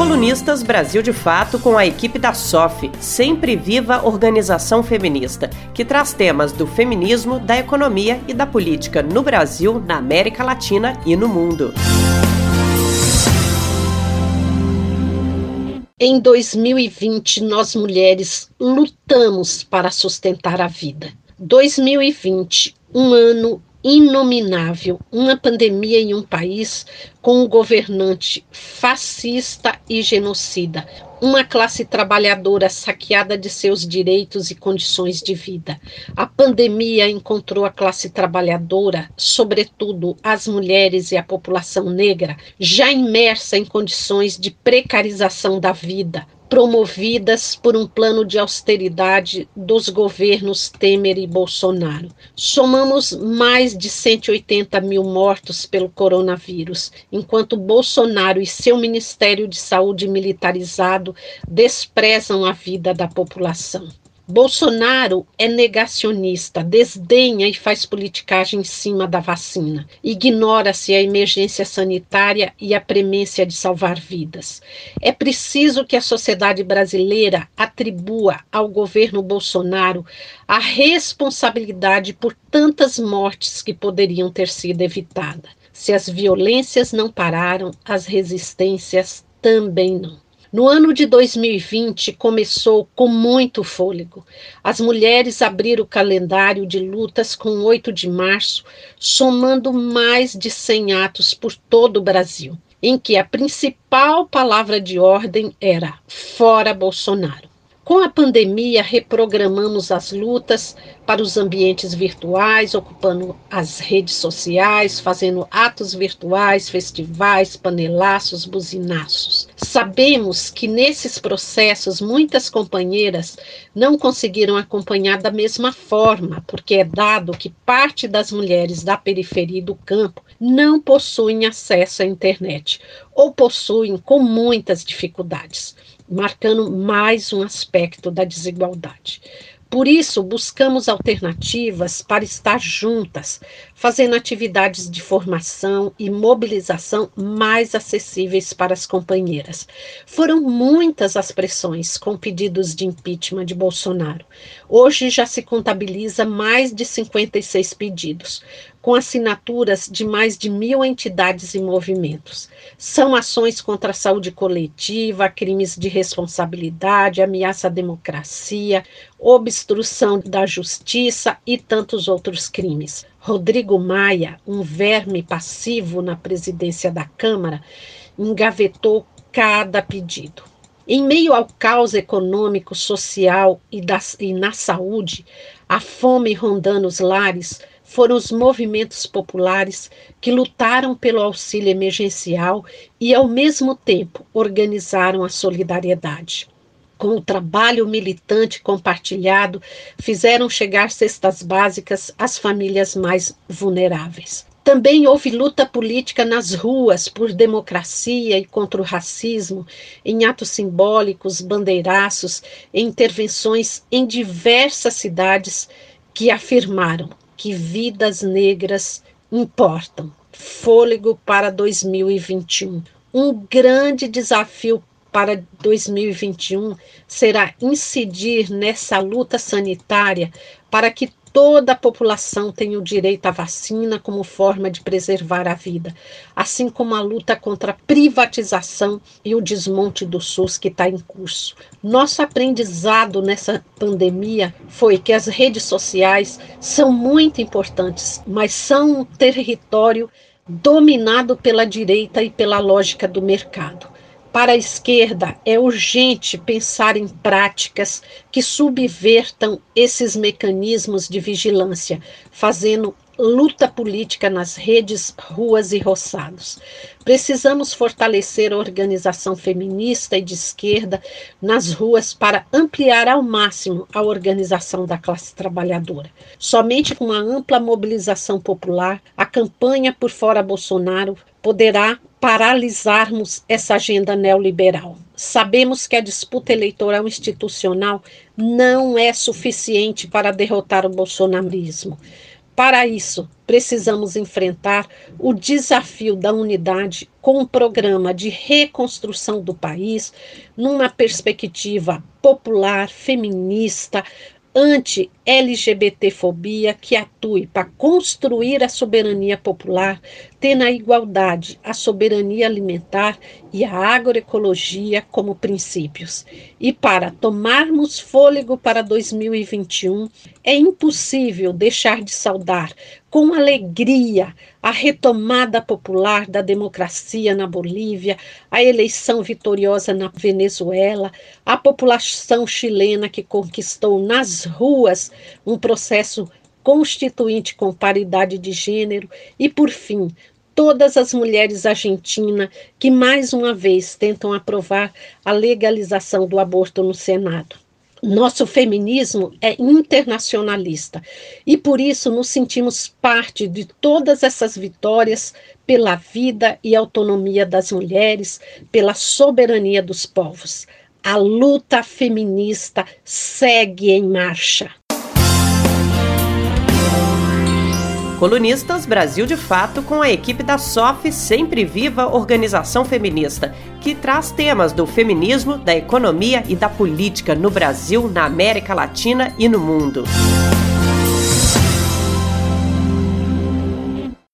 Colunistas Brasil de Fato com a equipe da SOF, Sempre Viva Organização Feminista, que traz temas do feminismo, da economia e da política no Brasil, na América Latina e no mundo. Em 2020, nós mulheres lutamos para sustentar a vida. 2020, um ano inominável, uma pandemia em um país com um governante fascista e genocida, uma classe trabalhadora saqueada de seus direitos e condições de vida. A pandemia encontrou a classe trabalhadora, sobretudo as mulheres e a população negra, já imersa em condições de precarização da vida, promovidas por um plano de austeridade dos governos Temer e Bolsonaro. Somamos mais de 180 mil mortos pelo coronavírus, enquanto Bolsonaro e seu Ministério de Saúde militarizado desprezam a vida da população. Bolsonaro é negacionista, desdenha e faz politicagem em cima da vacina. Ignora-se a emergência sanitária e a premência de salvar vidas. É preciso que a sociedade brasileira atribua ao governo Bolsonaro a responsabilidade por tantas mortes que poderiam ter sido evitadas. Se as violências não pararam, as resistências também não. No ano de 2020 começou com muito fôlego. As mulheres abriram o calendário de lutas com 8 de março, somando mais de 100 atos por todo o Brasil, em que a principal palavra de ordem era fora Bolsonaro. Com a pandemia, reprogramamos as lutas para os ambientes virtuais, ocupando as redes sociais, fazendo atos virtuais, festivais, panelaços, buzinaços. Sabemos que nesses processos muitas companheiras não conseguiram acompanhar da mesma forma, porque é dado que parte das mulheres da periferia do campo não possuem acesso à internet ou possuem com muitas dificuldades marcando mais um aspecto da desigualdade. Por isso, buscamos alternativas para estar juntas, fazendo atividades de formação e mobilização mais acessíveis para as companheiras. Foram muitas as pressões com pedidos de impeachment de Bolsonaro. Hoje já se contabiliza mais de 56 pedidos, com assinaturas de mais de mil entidades e movimentos. São ações contra a saúde coletiva, crimes de responsabilidade, ameaça à democracia, obstrução da justiça e tantos outros crimes. Rodrigo Maia, um verme passivo na presidência da Câmara, engavetou cada pedido. Em meio ao caos econômico, social e, das, e na saúde, a fome rondando os lares, foram os movimentos populares que lutaram pelo auxílio emergencial e, ao mesmo tempo, organizaram a solidariedade. Com o trabalho militante compartilhado, fizeram chegar cestas básicas às famílias mais vulneráveis. Também houve luta política nas ruas por democracia e contra o racismo, em atos simbólicos, bandeiraços, intervenções em diversas cidades que afirmaram que vidas negras importam. Fôlego para 2021. Um grande desafio para 2021 será incidir nessa luta sanitária para que toda a população tem o direito à vacina como forma de preservar a vida, assim como a luta contra a privatização e o desmonte do SUS que está em curso. Nosso aprendizado nessa pandemia foi que as redes sociais são muito importantes, mas são um território dominado pela direita e pela lógica do mercado. Para a esquerda, é urgente pensar em práticas que subvertam esses mecanismos de vigilância, fazendo luta política nas redes, ruas e roçados. Precisamos fortalecer a organização feminista e de esquerda nas ruas para ampliar ao máximo a organização da classe trabalhadora. Somente com uma ampla mobilização popular, a campanha por fora Bolsonaro poderá paralisarmos essa agenda neoliberal. Sabemos que a disputa eleitoral institucional não é suficiente para derrotar o bolsonarismo, Para isso, precisamos enfrentar o desafio da unidade com um programa de reconstrução do país numa perspectiva popular, feminista, anti-LGBTfobia que atue para construir a soberania popular, tendo a igualdade, a soberania alimentar e a agroecologia como princípios. E para tomarmos fôlego para 2021, é impossível deixar de saudar com alegria a retomada popular da democracia na Bolívia, a eleição vitoriosa na Venezuela, a população chilena que conquistou nas ruas um processo constituinte com paridade de gênero e, por fim, todas as mulheres argentinas que mais uma vez tentam aprovar a legalização do aborto no Senado. Nosso feminismo é internacionalista e por isso nos sentimos parte de todas essas vitórias pela vida e autonomia das mulheres, pela soberania dos povos. A luta feminista segue em marcha. Colunistas Brasil de Fato com a equipe da SOF Sempre Viva Organização Feminista, que traz temas do feminismo, da economia e da política no Brasil, na América Latina e no mundo.